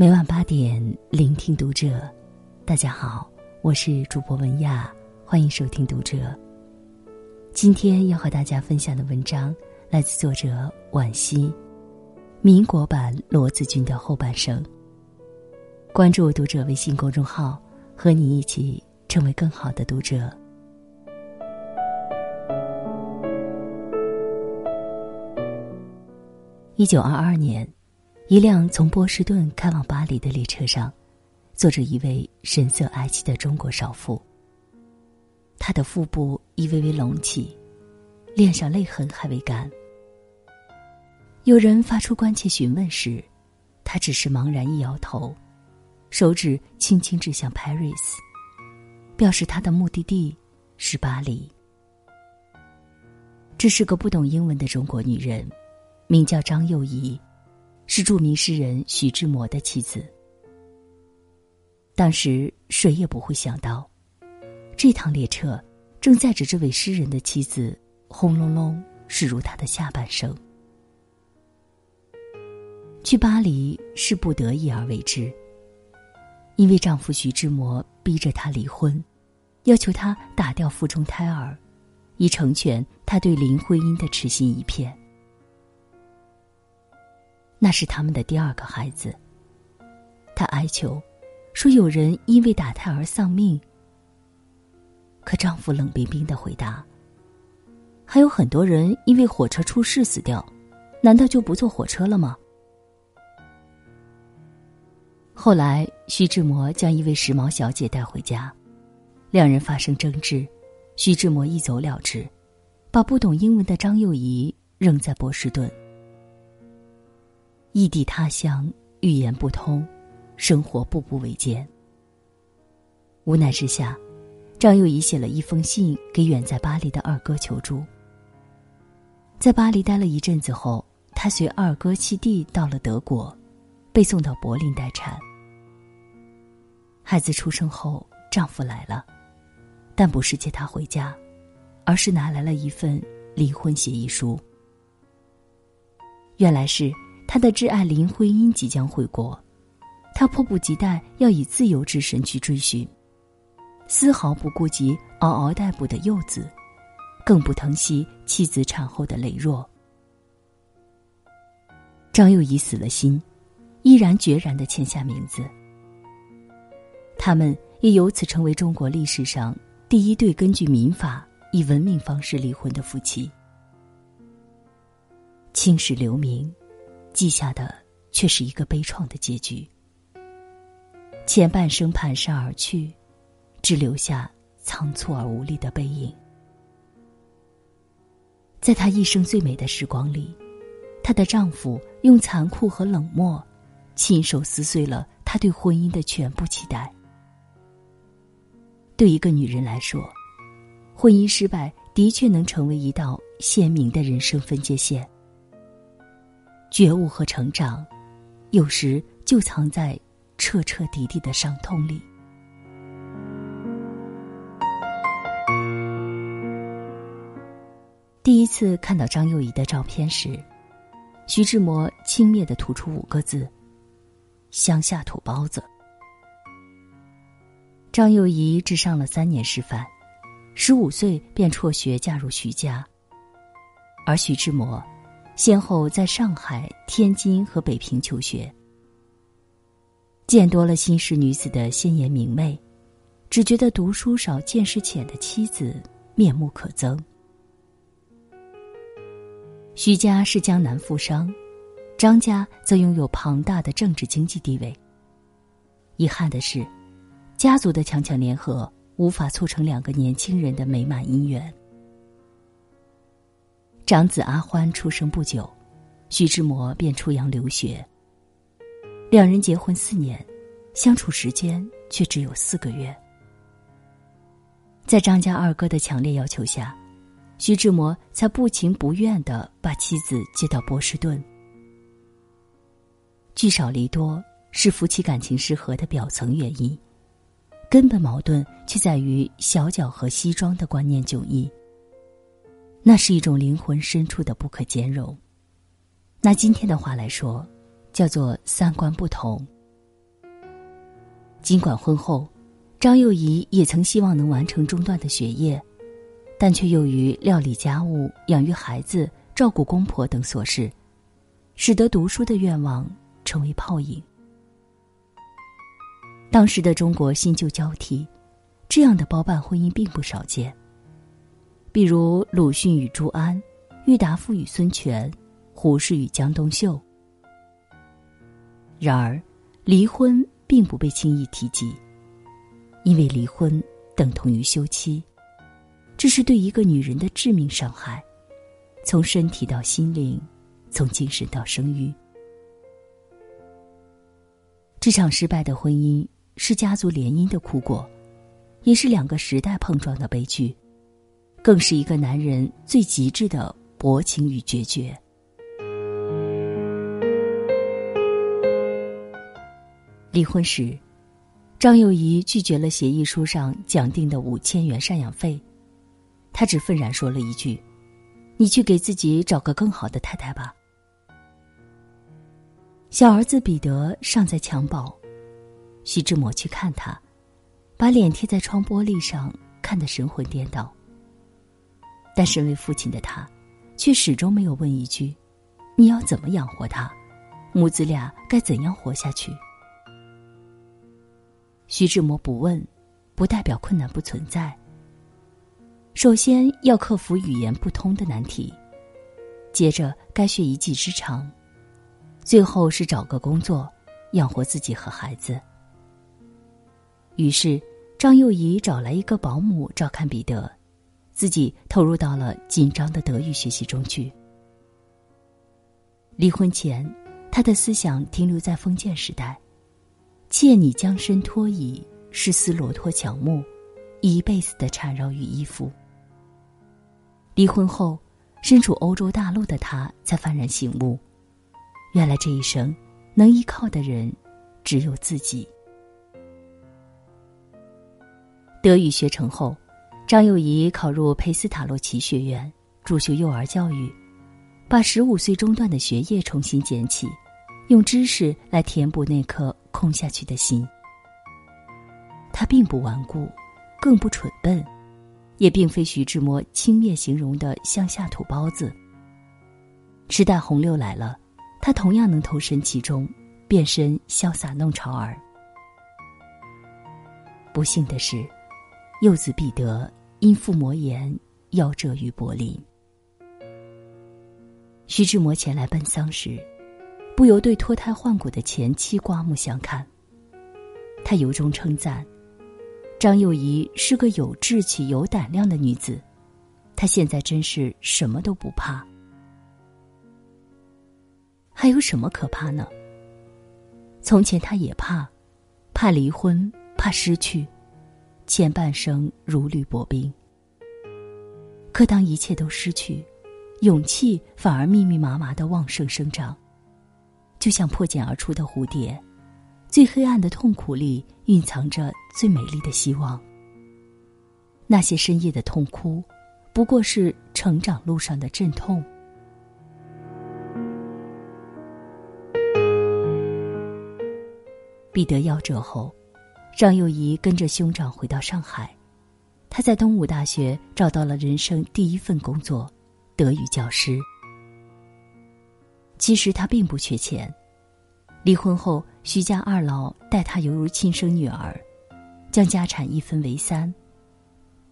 每晚八点，聆听读者。大家好，我是主播文亚，欢迎收听读者。今天要和大家分享的文章来自作者惋惜，民国版罗子君的后半生。关注读者微信公众号，和你一起成为更好的读者。一九二二年，一辆从波士顿开往巴黎的列车上，坐着一位神色哀戚的中国少妇。她的腹部已微微隆起，脸上泪痕还未干。有人发出关切询问时，她只是茫然一摇头，手指轻轻指向 Paris，表示她的目的地是巴黎。这是个不懂英文的中国女人。名叫张幼仪，是著名诗人徐志摩的妻子。当时谁也不会想到，这趟列车正载着这位诗人的妻子轰隆隆驶入他的下半生。去巴黎是不得已而为之，因为丈夫徐志摩逼着她离婚，要求她打掉腹中胎儿，以成全他对林徽因的痴心一片。那是他们的第二个孩子。她哀求，说有人因为打胎而丧命。可丈夫冷冰冰的回答：“还有很多人因为火车出事死掉，难道就不坐火车了吗？”后来，徐志摩将一位时髦小姐带回家，两人发生争执，徐志摩一走了之，把不懂英文的张幼仪扔在波士顿。异地他乡，语言不通，生活步步维艰。无奈之下，张幼仪写了一封信给远在巴黎的二哥求助。在巴黎待了一阵子后，她随二哥七弟到了德国，被送到柏林待产。孩子出生后，丈夫来了，但不是接她回家，而是拿来了一份离婚协议书。原来是。他的挚爱林徽因即将回国，他迫不及待要以自由之身去追寻，丝毫不顾及嗷嗷待哺的幼子，更不疼惜妻子产后的羸弱。张幼仪死了心，毅然决然的签下名字。他们也由此成为中国历史上第一对根据民法以文明方式离婚的夫妻。青史留名。记下的却是一个悲怆的结局。前半生蹒跚而去，只留下仓促而无力的背影。在她一生最美的时光里，她的丈夫用残酷和冷漠，亲手撕碎了她对婚姻的全部期待。对一个女人来说，婚姻失败的确能成为一道鲜明的人生分界线。觉悟和成长，有时就藏在彻彻底底的伤痛里。第一次看到张幼仪的照片时，徐志摩轻蔑的吐出五个字：“乡下土包子。”张幼仪只上了三年师范，十五岁便辍学嫁入徐家，而徐志摩。先后在上海、天津和北平求学，见多了新式女子的鲜艳明媚，只觉得读书少、见识浅的妻子面目可憎。徐家是江南富商，张家则拥有庞大的政治经济地位。遗憾的是，家族的强强联合无法促成两个年轻人的美满姻缘。长子阿欢出生不久，徐志摩便出洋留学。两人结婚四年，相处时间却只有四个月。在张家二哥的强烈要求下，徐志摩才不情不愿的把妻子接到波士顿。聚少离多是夫妻感情失和的表层原因，根本矛盾却在于小脚和西装的观念迥异。那是一种灵魂深处的不可兼容。拿今天的话来说，叫做三观不同，尽管婚后，张幼仪也曾希望能完成中断的学业，但却由于料理家务、养育孩子、照顾公婆等琐事，使得读书的愿望成为泡影。当时的中国新旧交替，这样的包办婚姻并不少见。比如鲁迅与朱安，郁达夫与孙权，胡适与江冬秀。然而，离婚并不被轻易提及，因为离婚等同于休妻，这是对一个女人的致命伤害，从身体到心灵，从精神到生育。这场失败的婚姻是家族联姻的苦果，也是两个时代碰撞的悲剧。更是一个男人最极致的薄情与决绝。离婚时，张幼仪拒绝了协议书上讲定的五千元赡养费，她只愤然说了一句：“你去给自己找个更好的太太吧。”小儿子彼得尚在襁褓，徐志摩去看他，把脸贴在窗玻璃上，看得神魂颠倒。但身为父亲的他，却始终没有问一句：“你要怎么养活他？母子俩该怎样活下去？”徐志摩不问，不代表困难不存在。首先要克服语言不通的难题，接着该学一技之长，最后是找个工作，养活自己和孩子。于是，张幼仪找来一个保姆照看彼得。自己投入到了紧张的德语学习中去。离婚前，他的思想停留在封建时代，“妾你将身托以，是丝罗托乔木，一辈子的缠绕与依附。”离婚后，身处欧洲大陆的他才幡然醒悟，原来这一生能依靠的人，只有自己。德语学成后。张幼仪考入佩斯塔洛奇学院，主修幼儿教育，把十五岁中断的学业重新捡起，用知识来填补那颗空下去的心。他并不顽固，更不蠢笨，也并非徐志摩轻蔑形容的乡下土包子。时代洪流来了，他同样能投身其中，变身潇洒弄潮儿。不幸的是，幼子彼得。因腹膜炎，夭折于柏林。徐志摩前来奔丧时，不由对脱胎换骨的前妻刮目相看。他由衷称赞：“张幼仪是个有志气、有胆量的女子，她现在真是什么都不怕。还有什么可怕呢？从前他也怕，怕离婚，怕失去。”前半生如履薄冰。可当一切都失去，勇气反而密密麻麻的旺盛生长，就像破茧而出的蝴蝶。最黑暗的痛苦里蕴藏着最美丽的希望。那些深夜的痛哭，不过是成长路上的阵痛。彼得夭折后。张幼仪跟着兄长回到上海，他在东吴大学找到了人生第一份工作——德语教师。其实他并不缺钱，离婚后，徐家二老待他犹如亲生女儿，将家产一分为三，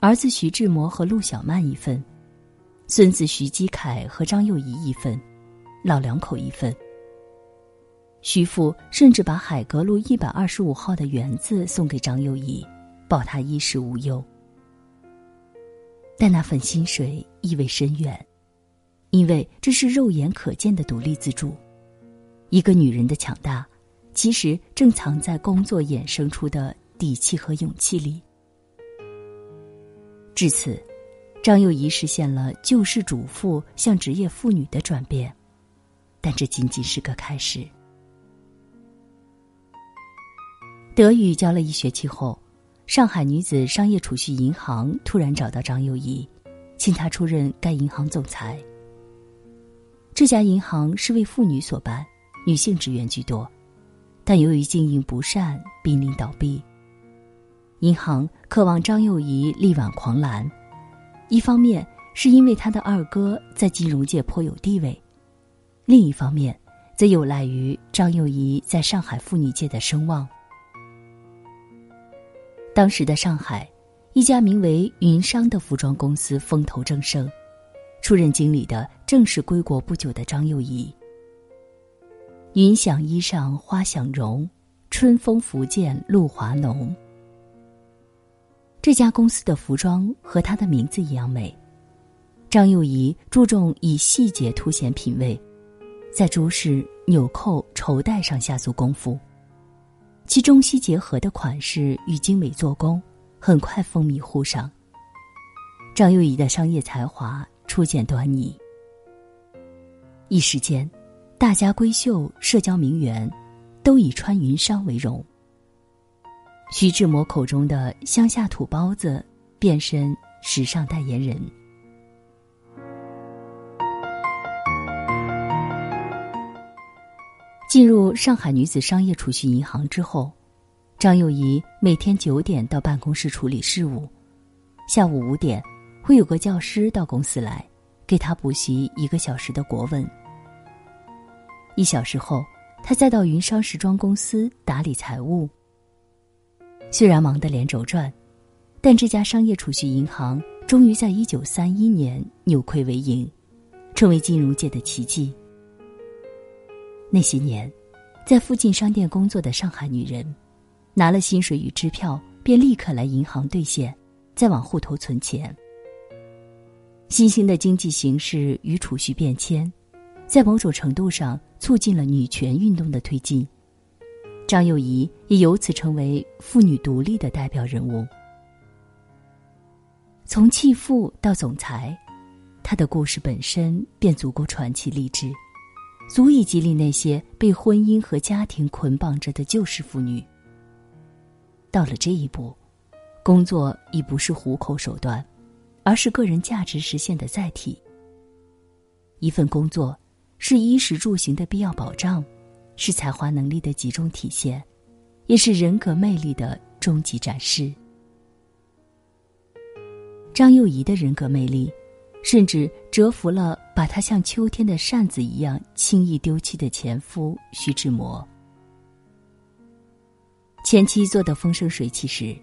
儿子徐志摩和陆小曼一份，孙子徐基凯和张幼仪一份，老两口一份。徐父甚至把海格路一百二十五号的园子送给张幼仪，保她衣食无忧。但那份薪水意味深远，因为这是肉眼可见的独立自主。一个女人的强大，其实正藏在工作衍生出的底气和勇气里。至此，张幼仪实现了救世主妇向职业妇女的转变，但这仅仅是个开始。德语教了一学期后，上海女子商业储蓄银行突然找到张幼仪，请她出任该银行总裁。这家银行是为妇女所办，女性职员居多，但由于经营不善，濒临倒闭。银行渴望张幼仪力挽狂澜，一方面是因为她的二哥在金融界颇有地位，另一方面则有赖于张幼仪在上海妇女界的声望。当时的上海，一家名为云商的服装公司风头正盛，出任经理的正是归国不久的张幼仪。云想衣裳花想容，春风拂槛露华浓。这家公司的服装和它的名字一样美。张幼仪注重以细节凸显品味，在珠饰、纽扣、绸带上下足功夫。其中西结合的款式与精美做工，很快风靡沪上。张幼仪的商业才华初见端倪。一时间，大家闺秀、社交名媛，都以穿云裳为荣。徐志摩口中的乡下土包子，变身时尚代言人。进入上海女子商业储蓄银行之后，张幼仪每天九点到办公室处理事务，下午五点会有个教师到公司来，给她补习一个小时的国文。一小时后，她再到云商时装公司打理财务。虽然忙得连轴转，但这家商业储蓄银行终于在一九三一年扭亏为盈，成为金融界的奇迹。那些年，在附近商店工作的上海女人，拿了薪水与支票，便立刻来银行兑现，再往户头存钱。新兴的经济形势与储蓄变迁，在某种程度上促进了女权运动的推进。张幼仪也由此成为妇女独立的代表人物。从弃妇到总裁，她的故事本身便足够传奇励志，足以激励那些被婚姻和家庭捆绑着的旧式妇女。到了这一步，工作已不是糊口手段，而是个人价值实现的载体。一份工作，是衣食住行的必要保障。是才华能力的集中体现，也是人格魅力的终极展示。张幼仪的人格魅力，甚至折服了把她像秋天的扇子一样轻易丢弃的前夫徐志摩。前妻做的风生水起时，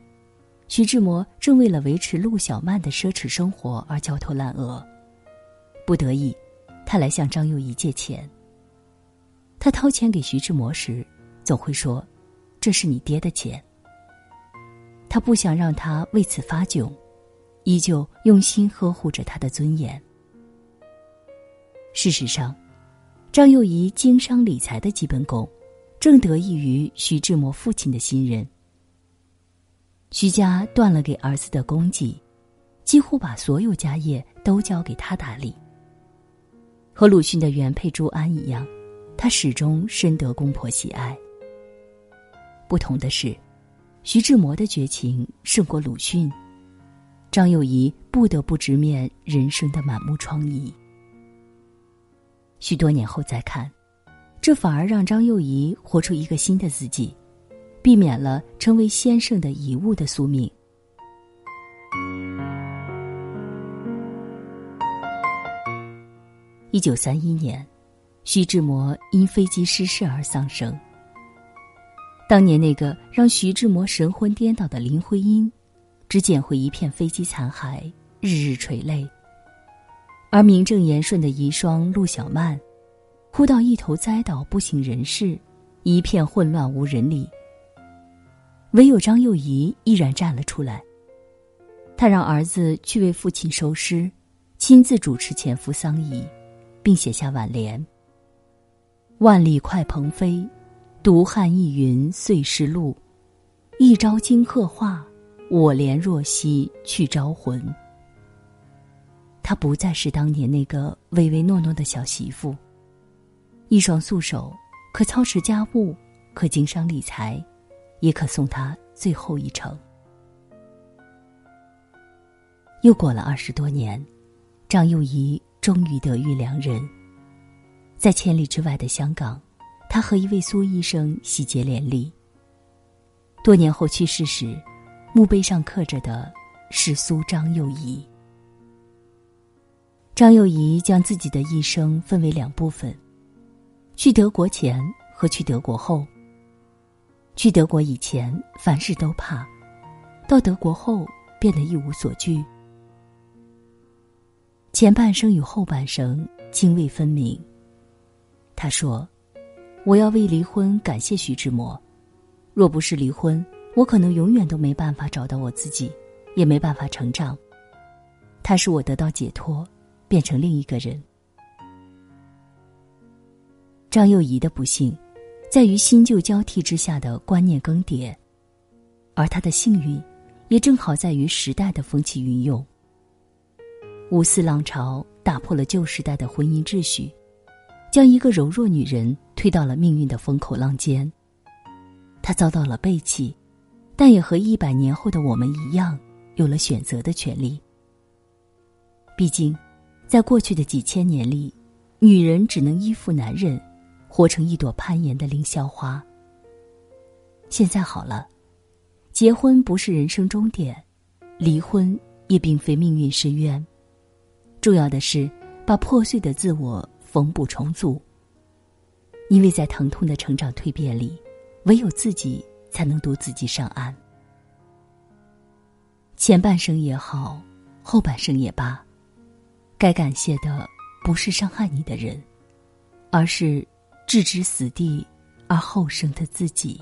徐志摩正为了维持陆小曼的奢侈生活而焦头烂额，不得已，他来向张幼仪借钱。他掏钱给徐志摩时，总会说：“这是你爹的钱。”他不想让他为此发窘，依旧用心呵护着他的尊严。事实上，张幼仪经商理财的基本功，正得益于徐志摩父亲的信任。徐家断了给儿子的功绩，几乎把所有家业都交给他打理。和鲁迅的原配朱安一样。他始终深得公婆喜爱。不同的是，徐志摩的绝情胜过鲁迅，张幼仪不得不直面人生的满目疮痍。许多年后再看，这反而让张幼仪活出一个新的自己，避免了成为先生的遗物的宿命。一九三一年。徐志摩因飞机失事而丧生。当年那个让徐志摩神魂颠倒的林徽因，只捡回一片飞机残骸，日日垂泪。而名正言顺的遗孀陆小曼，哭到一头栽倒不省人事，一片混乱无人理。唯有张幼仪毅然站了出来。他让儿子去为父亲收尸，亲自主持前夫丧仪，并写下挽联。万里快鹏飞，独汉一云碎石路。一朝惊鹤化，我怜若兮去招魂。她不再是当年那个唯唯诺诺的小媳妇，一双素手可操持家务，可经商理财，也可送他最后一程。又过了二十多年，张幼仪终于得遇良人。在千里之外的香港，他和一位苏医生喜结连理。多年后去世时，墓碑上刻着的是苏张幼仪。张幼仪将自己的一生分为两部分：去德国前和去德国后。去德国以前，凡事都怕；到德国后，变得一无所惧。前半生与后半生泾渭分明。他说：“我要为离婚感谢徐志摩。若不是离婚，我可能永远都没办法找到我自己，也没办法成长。他使我得到解脱，变成另一个人。”张幼仪的不幸。在于新旧交替之下的观念更迭，而她的幸运，也正好在于时代的风起云涌。五四浪潮打破了旧时代的婚姻秩序，将一个柔弱女人推到了命运的风口浪尖。她遭到了背弃，但也和一百年后的我们一样，有了选择的权利。毕竟，在过去的几千年里，女人只能依附男人。活成一朵攀岩的凌霄花。现在好了，结婚不是人生终点，离婚也并非命运深渊。重要的是把破碎的自我缝补重组。因为在疼痛的成长蜕变里，唯有自己才能渡自己上岸。前半生也好，后半生也罢，该感谢的不是伤害你的人，而是。置之死地而后生的自己。